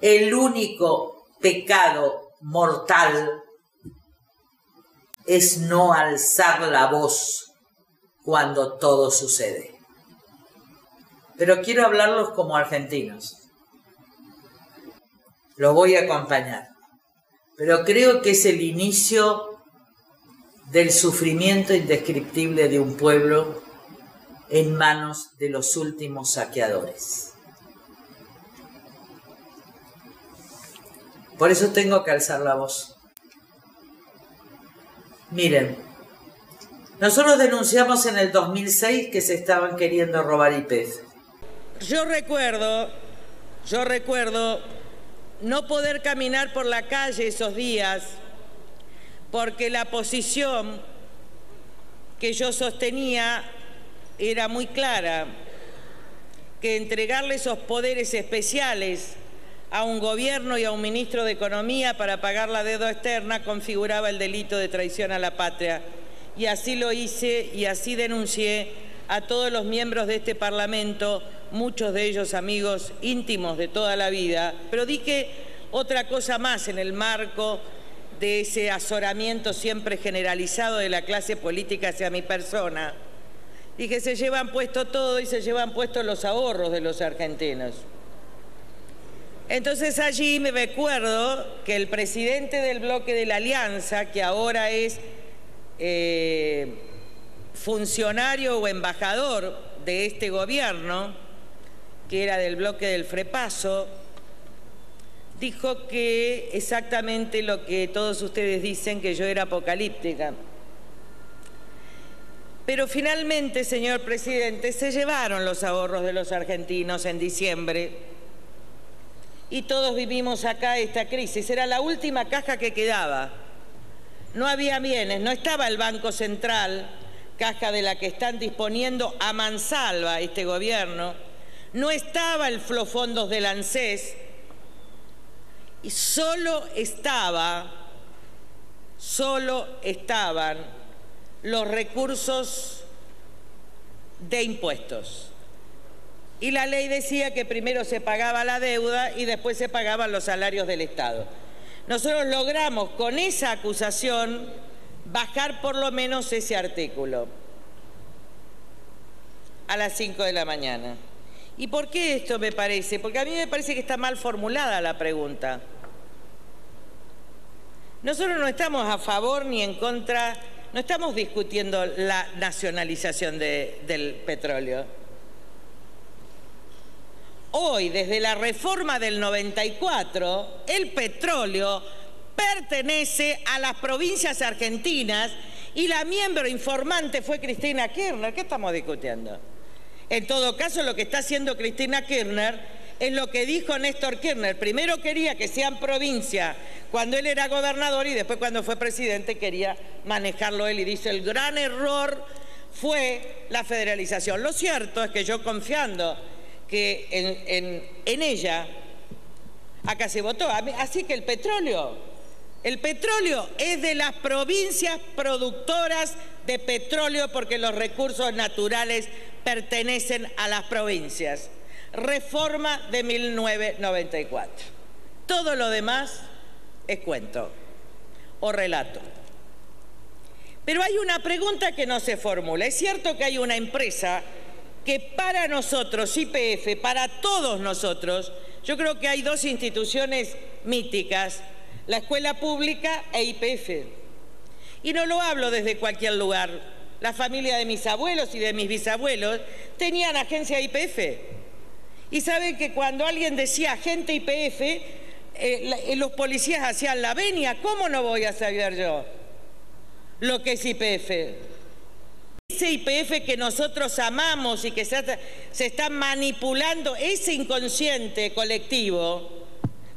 El único pecado mortal es no alzar la voz cuando todo sucede. Pero quiero hablarlos como argentinos. Lo voy a acompañar. Pero creo que es el inicio del sufrimiento indescriptible de un pueblo en manos de los últimos saqueadores. Por eso tengo que alzar la voz. Miren, nosotros denunciamos en el 2006 que se estaban queriendo robar IPF. Yo recuerdo, yo recuerdo no poder caminar por la calle esos días porque la posición que yo sostenía era muy clara, que entregarle esos poderes especiales a un gobierno y a un ministro de Economía para pagar la deuda externa configuraba el delito de traición a la patria. Y así lo hice y así denuncié a todos los miembros de este Parlamento, muchos de ellos amigos íntimos de toda la vida, pero dije otra cosa más en el marco de ese azoramiento siempre generalizado de la clase política hacia mi persona. Dije, se llevan puesto todo y se llevan puesto los ahorros de los argentinos. Entonces allí me recuerdo que el presidente del bloque de la Alianza, que ahora es eh, funcionario o embajador de este gobierno, que era del bloque del Frepaso, dijo que exactamente lo que todos ustedes dicen, que yo era apocalíptica. Pero finalmente, señor presidente, se llevaron los ahorros de los argentinos en diciembre y todos vivimos acá esta crisis. Era la última caja que quedaba. No había bienes, no estaba el Banco Central, caja de la que están disponiendo a mansalva este gobierno, no estaba el Flofondos del ANSES, y solo estaba, solo estaban los recursos de impuestos. Y la ley decía que primero se pagaba la deuda y después se pagaban los salarios del Estado. Nosotros logramos con esa acusación bajar por lo menos ese artículo a las 5 de la mañana. ¿Y por qué esto me parece? Porque a mí me parece que está mal formulada la pregunta. Nosotros no estamos a favor ni en contra, no estamos discutiendo la nacionalización del petróleo hoy, desde la reforma del 94, el petróleo pertenece a las provincias argentinas y la miembro informante fue Cristina Kirchner. ¿Qué estamos discutiendo? En todo caso, lo que está haciendo Cristina Kirchner es lo que dijo Néstor Kirchner. Primero quería que sean provincia cuando él era gobernador y después cuando fue presidente quería manejarlo él y dice el gran error fue la federalización. Lo cierto es que yo confiando que en, ella acá se votó. Así que el petróleo, el petróleo es de las provincias productoras de petróleo porque los recursos naturales pertenecen a las provincias. Reforma de 1994. Todo lo demás es cuento o relato. Pero hay una pregunta que no se formula. Es cierto que hay una empresa que para nosotros, IPF, para todos nosotros, yo creo que hay dos instituciones míticas, la escuela pública e IPF. Y no lo hablo desde cualquier lugar. La familia de mis abuelos y de mis bisabuelos tenían agencia IPF. Y saben que cuando alguien decía agente IPF, eh, los policías hacían la venia, ¿cómo no voy a saber yo lo que es IPF? Ese IPF que nosotros amamos y que se, está manipulando, ese inconsciente colectivo,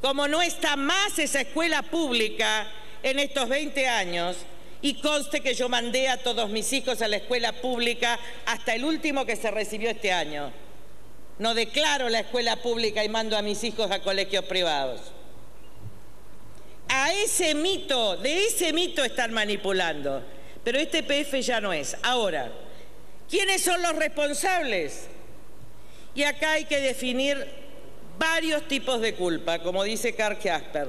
como no está más esa escuela pública en estos 20 años, y conste que yo mandé a todos mis hijos a la escuela pública hasta el último que se recibió este año. No declaro la escuela pública y mando a mis hijos a colegios privados. A ese mito, de ese mito están manipulando. Pero este PF ya no es. Ahora, ¿quiénes son los responsables? Y acá hay que definir varios tipos de culpa, como dice Karl Jasper.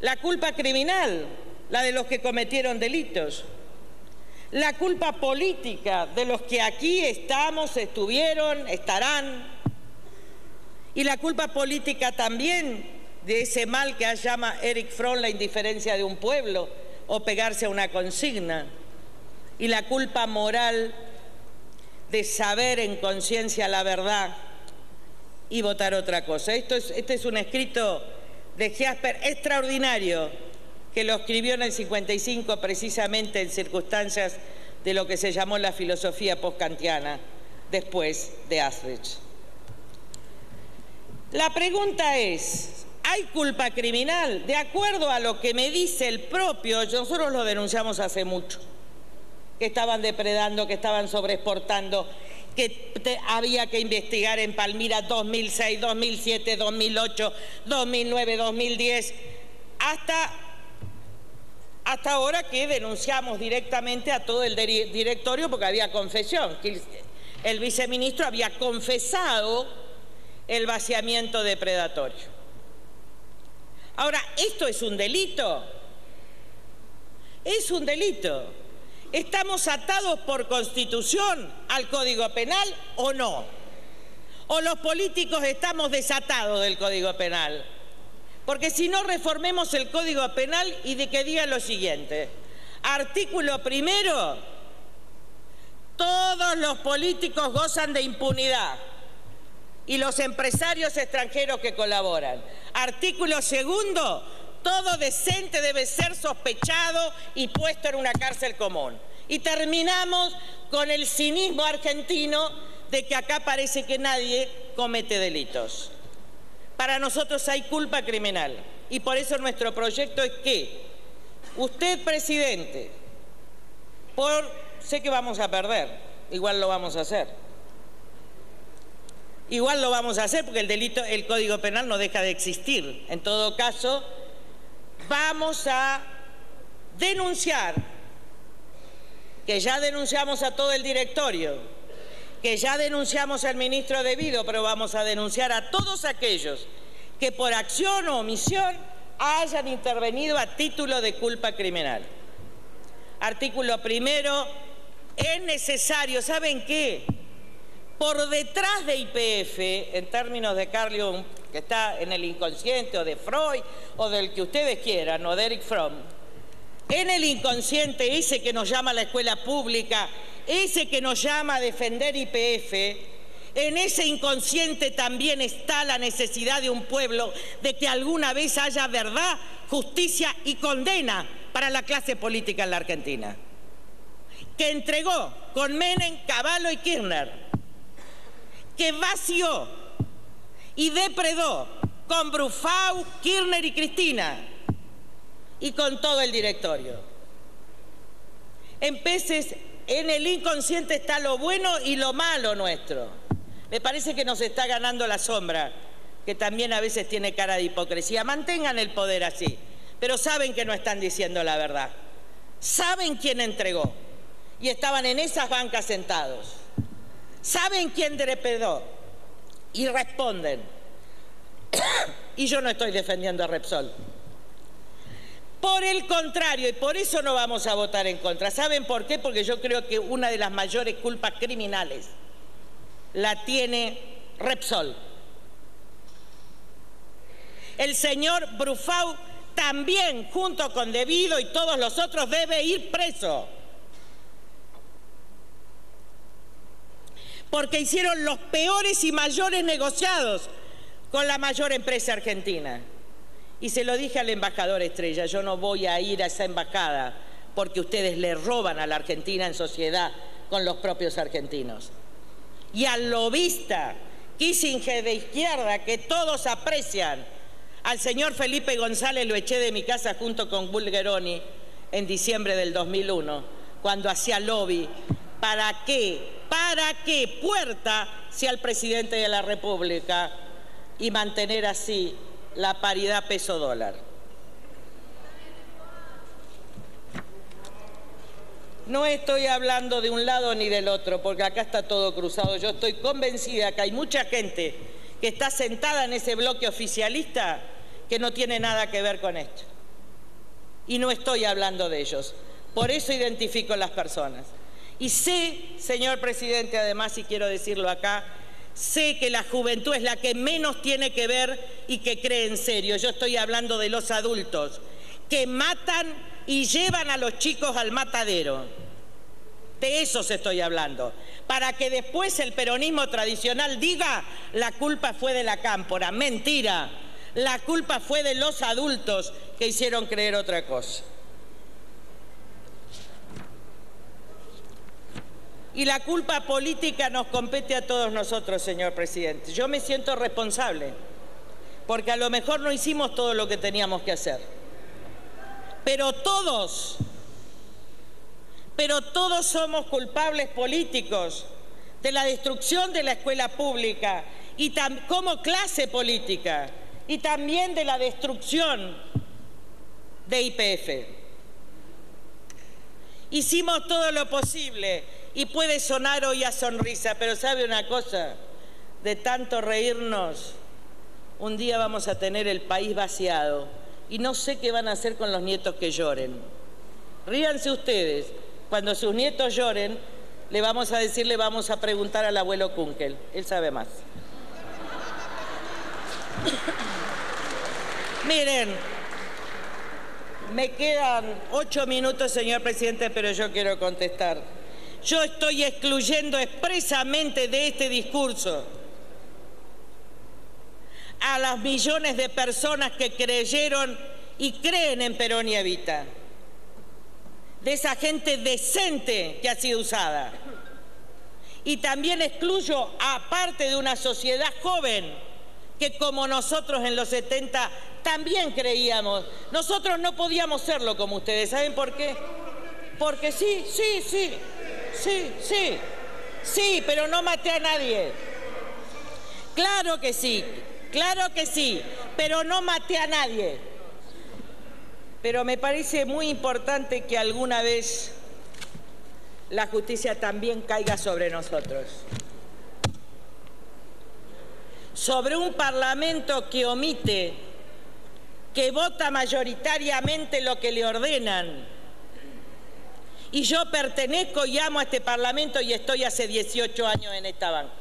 La culpa criminal, la de los que cometieron delitos. La culpa política de los que aquí estamos, estuvieron, estarán. Y la culpa política también de ese mal que llama Eric Fromm la indiferencia de un pueblo o pegarse a una consigna. Y la culpa moral de saber en conciencia la verdad y votar otra cosa. Esto es, este es un escrito de Jasper extraordinario que lo escribió en el 55 precisamente en circunstancias de lo que se llamó la filosofía postkantiana después de Asrich. La pregunta es, ¿hay culpa criminal? De acuerdo a lo que me dice el propio, nosotros lo denunciamos hace mucho, que estaban depredando, que estaban sobreexportando, que había que investigar en Palmira 2006, 2007, 2008, 2009, 2010, hasta hasta ahora que denunciamos directamente a todo el directorio porque había confesión. El viceministro había confesado el vaciamiento depredatorio. Ahora, ¿esto es un delito? Es un delito. ¿Estamos atados por constitución al Código Penal o no? ¿O los políticos estamos desatados del Código Penal? Porque si no reformemos el Código Penal y de que diga lo siguiente. Artículo primero, todos los políticos gozan de impunidad y los empresarios extranjeros que colaboran. Artículo segundo, todo decente debe ser sospechado y puesto en una cárcel común. Y terminamos con el cinismo argentino de que acá parece que nadie comete delitos. Para nosotros hay culpa criminal y por eso nuestro proyecto es que usted, presidente, por sé que vamos a perder, igual lo vamos a hacer. Igual lo vamos a hacer porque el delito, el Código Penal no deja de existir. En todo caso, vamos a denunciar que ya denunciamos a todo el directorio que ya denunciamos al ministro debido, pero vamos a denunciar a todos aquellos que por acción o omisión hayan intervenido a título de culpa criminal. Artículo primero, es necesario, ¿saben qué? Por detrás de IPF, en términos de Carl Jung, que está en el inconsciente, o de Freud, o del que ustedes quieran, o de Eric Fromm, en el inconsciente ese que nos llama la escuela pública ese que nos llama a defender IPF, en ese inconsciente también está la necesidad de un pueblo de que alguna vez haya verdad, justicia y condena para la clase política en la Argentina. Que entregó con Menem, Caballo y Kirchner, que vació y depredó con Brufau, Kirchner y Cristina y con todo el directorio. En peces en el inconsciente está lo bueno y lo malo nuestro. Me parece que nos está ganando la sombra, que también a veces tiene cara de hipocresía. Mantengan el poder así, pero saben que no están diciendo la verdad. Saben quién entregó y estaban en esas bancas sentados. Saben quién drepedó y responden. y yo no estoy defendiendo a Repsol. Por el contrario, y por eso no vamos a votar en contra. ¿Saben por qué? Porque yo creo que una de las mayores culpas criminales la tiene Repsol. El señor Brufau también, junto con Debido y todos los otros, debe ir preso. Porque hicieron los peores y mayores negociados con la mayor empresa argentina. Y se lo dije al embajador Estrella, yo no voy a ir a esa embajada porque ustedes le roban a la Argentina en sociedad con los propios argentinos. Y al lobista Kissinger de izquierda, que todos aprecian, al señor Felipe González lo eché de mi casa junto con Bulgeroni en diciembre del 2001, cuando hacía lobby. ¿Para qué? ¿Para qué puerta sea el presidente de la República y mantener así la paridad peso-dólar. No estoy hablando de un lado ni del otro, porque acá está todo cruzado. Yo estoy convencida que hay mucha gente que está sentada en ese bloque oficialista que no tiene nada que ver con esto. Y no estoy hablando de ellos. Por eso identifico las personas. Y sé, señor presidente, además, y quiero decirlo acá, sé que la juventud es la que menos tiene que ver y que cree en serio. Yo estoy hablando de los adultos que matan y llevan a los chicos al matadero. De eso se estoy hablando. Para que después el peronismo tradicional diga la culpa fue de la cámpora. Mentira. La culpa fue de los adultos que hicieron creer otra cosa. Y la culpa política nos compete a todos nosotros, señor presidente. Yo me siento responsable, porque a lo mejor no hicimos todo lo que teníamos que hacer. Pero todos pero todos somos culpables políticos de la destrucción de la escuela pública y como clase política y también de la destrucción de IPF. Hicimos todo lo posible y puede sonar hoy a sonrisa, pero sabe una cosa, de tanto reírnos, un día vamos a tener el país vaciado y no sé qué van a hacer con los nietos que lloren. Ríanse ustedes, cuando sus nietos lloren, le vamos a decir, le vamos a preguntar al abuelo Kunkel. Él sabe más. Miren, me quedan ocho minutos, señor presidente, pero yo quiero contestar. Yo estoy excluyendo expresamente de este discurso a las millones de personas que creyeron y creen en Perón y Evita de esa gente decente que ha sido usada. Y también excluyo a parte de una sociedad joven que como nosotros en los 70 también creíamos. Nosotros no podíamos serlo como ustedes. ¿Saben por qué? Porque sí, sí, sí, sí, sí, sí, pero no maté a nadie. Claro que sí, claro que sí, pero no maté a nadie pero me parece muy importante que alguna vez la justicia también caiga sobre nosotros. Sobre un Parlamento que omite, que vota mayoritariamente lo que le ordenan. Y yo pertenezco y amo a este Parlamento y estoy hace 18 años en esta banca.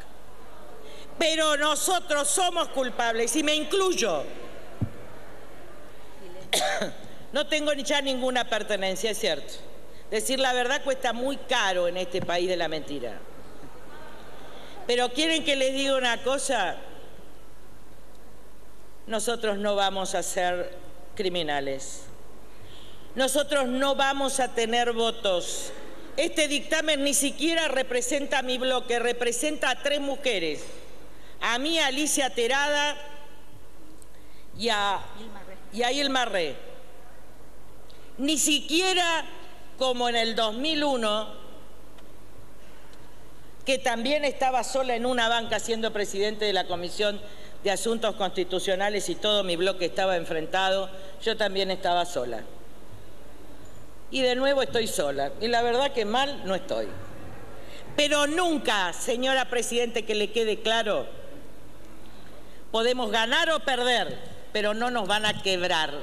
Pero nosotros somos culpables y me incluyo. No tengo ya ninguna pertenencia, es cierto. Decir la verdad cuesta muy caro en este país de la mentira. Pero quieren que les diga una cosa, nosotros no vamos a ser criminales. Nosotros no vamos a tener votos. Este dictamen ni siquiera representa a mi bloque, representa a tres mujeres. A mí, Alicia Terada y a, y a Ilma ni siquiera como en el 2001, que también estaba sola en una banca siendo presidente de la Comisión de Asuntos Constitucionales y todo mi bloque estaba enfrentado, yo también estaba sola. Y de nuevo estoy sola. Y la verdad que mal no estoy. Pero nunca, señora Presidente, que le quede claro, podemos ganar o perder, pero no nos van a quebrar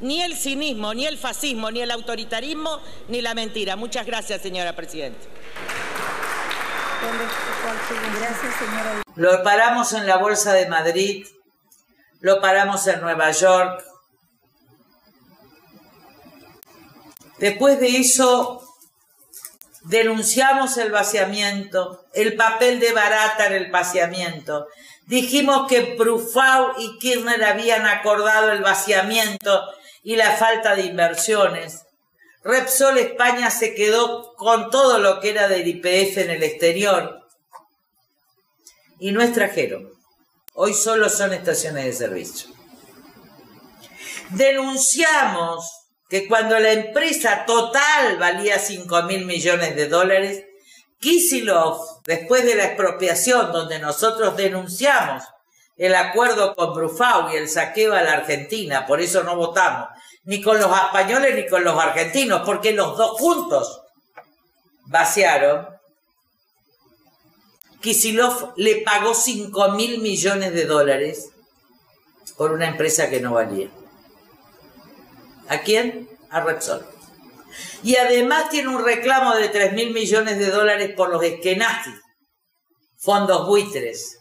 ni el cinismo, ni el fascismo, ni el autoritarismo, ni la mentira. Muchas gracias, señora Presidenta. Lo paramos en la Bolsa de Madrid, lo paramos en Nueva York. Después de eso, denunciamos el vaciamiento, el papel de Barata en el vaciamiento. Dijimos que Brufau y Kirchner habían acordado el vaciamiento y la falta de inversiones. Repsol España se quedó con todo lo que era del IPF en el exterior y no extrajeron. Hoy solo son estaciones de servicio. Denunciamos que cuando la empresa total valía 5 mil millones de dólares, Kisilov, después de la expropiación donde nosotros denunciamos el acuerdo con Brufau y el saqueo a la Argentina, por eso no votamos, ni con los españoles ni con los argentinos, porque los dos juntos vaciaron. Kisilov le pagó 5 mil millones de dólares por una empresa que no valía. ¿A quién? A Repsol. Y además tiene un reclamo de 3 mil millones de dólares por los Eskenazi, fondos buitres.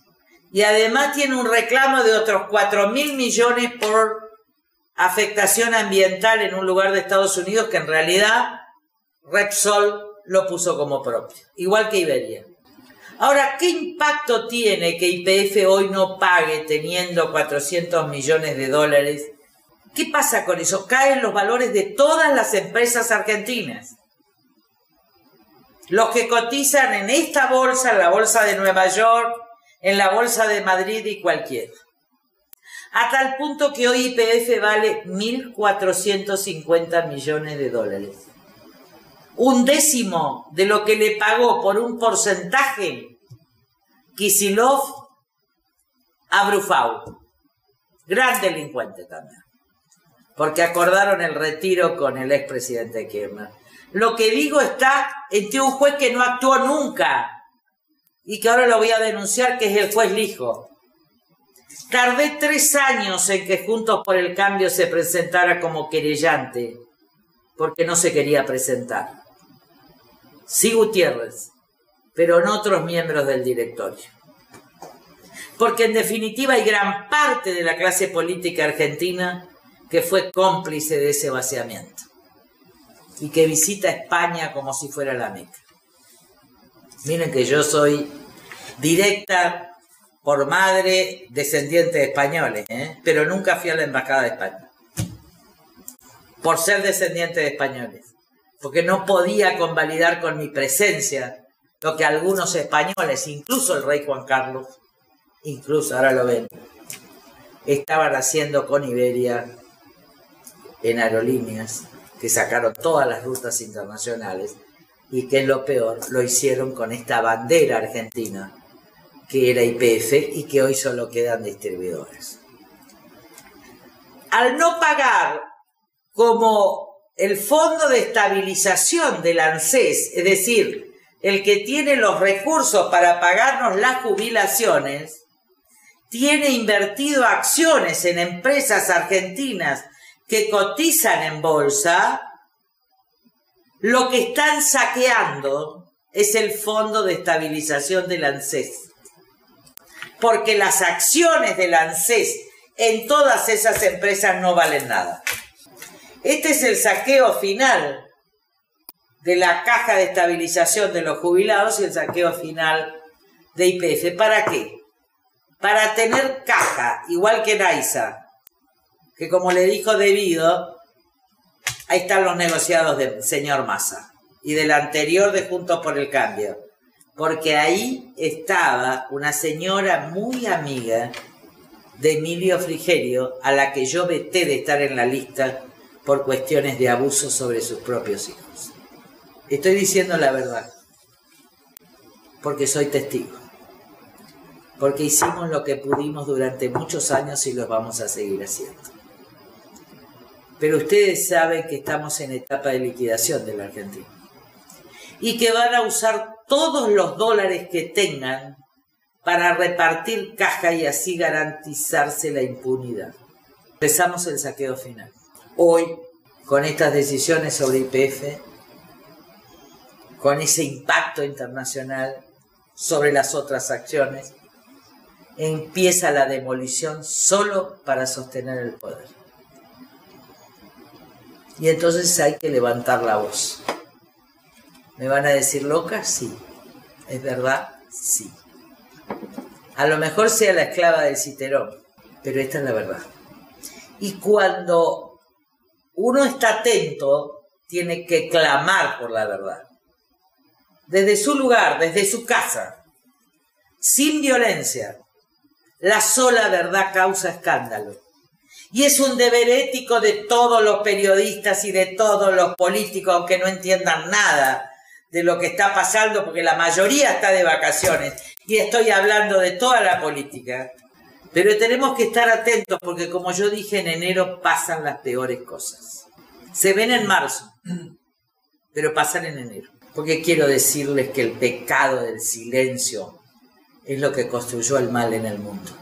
Y además tiene un reclamo de otros 4 mil millones por afectación ambiental en un lugar de Estados Unidos que en realidad Repsol lo puso como propio, igual que Iberia. Ahora, ¿qué impacto tiene que IPF hoy no pague teniendo 400 millones de dólares? ¿Qué pasa con eso? Caen los valores de todas las empresas argentinas. Los que cotizan en esta bolsa, en la bolsa de Nueva York, en la bolsa de Madrid y cualquiera. A tal punto que hoy IPF vale 1.450 millones de dólares un décimo de lo que le pagó por un porcentaje Kisilov a Brufau. Gran delincuente también. Porque acordaron el retiro con el expresidente Kirchner. Lo que digo está entre un juez que no actuó nunca y que ahora lo voy a denunciar, que es el juez Lijo. Tardé tres años en que Juntos por el Cambio se presentara como querellante, porque no se quería presentar sí Gutiérrez, pero no otros miembros del directorio. Porque en definitiva hay gran parte de la clase política argentina que fue cómplice de ese vaciamiento y que visita España como si fuera la Meca. Miren que yo soy directa por madre descendiente de españoles, ¿eh? pero nunca fui a la Embajada de España. Por ser descendiente de españoles porque no podía convalidar con mi presencia lo que algunos españoles, incluso el rey Juan Carlos, incluso ahora lo ven, estaban haciendo con Iberia en aerolíneas que sacaron todas las rutas internacionales y que es lo peor, lo hicieron con esta bandera argentina que era IPF y que hoy solo quedan distribuidores. Al no pagar como el fondo de estabilización del ANSES, es decir, el que tiene los recursos para pagarnos las jubilaciones, tiene invertido acciones en empresas argentinas que cotizan en bolsa, lo que están saqueando es el fondo de estabilización del ANSES. Porque las acciones del ANSES en todas esas empresas no valen nada. Este es el saqueo final de la caja de estabilización de los jubilados y el saqueo final de IPF. ¿Para qué? Para tener caja, igual que Naisa, que como le dijo debido, ahí están los negociados del señor Massa y del anterior de Juntos por el Cambio, porque ahí estaba una señora muy amiga de Emilio Frigerio, a la que yo veté de estar en la lista por cuestiones de abuso sobre sus propios hijos. Estoy diciendo la verdad, porque soy testigo, porque hicimos lo que pudimos durante muchos años y lo vamos a seguir haciendo. Pero ustedes saben que estamos en etapa de liquidación de la Argentina y que van a usar todos los dólares que tengan para repartir caja y así garantizarse la impunidad. Empezamos el saqueo final hoy con estas decisiones sobre IPF, con ese impacto internacional sobre las otras acciones, empieza la demolición solo para sostener el poder. Y entonces hay que levantar la voz. ¿Me van a decir loca? Sí. ¿Es verdad? Sí. A lo mejor sea la esclava del citerón, pero esta es la verdad. Y cuando uno está atento, tiene que clamar por la verdad. Desde su lugar, desde su casa, sin violencia. La sola verdad causa escándalo. Y es un deber ético de todos los periodistas y de todos los políticos que no entiendan nada de lo que está pasando, porque la mayoría está de vacaciones. Y estoy hablando de toda la política. Pero tenemos que estar atentos porque como yo dije en enero pasan las peores cosas. Se ven en marzo, pero pasan en enero. Porque quiero decirles que el pecado del silencio es lo que construyó el mal en el mundo.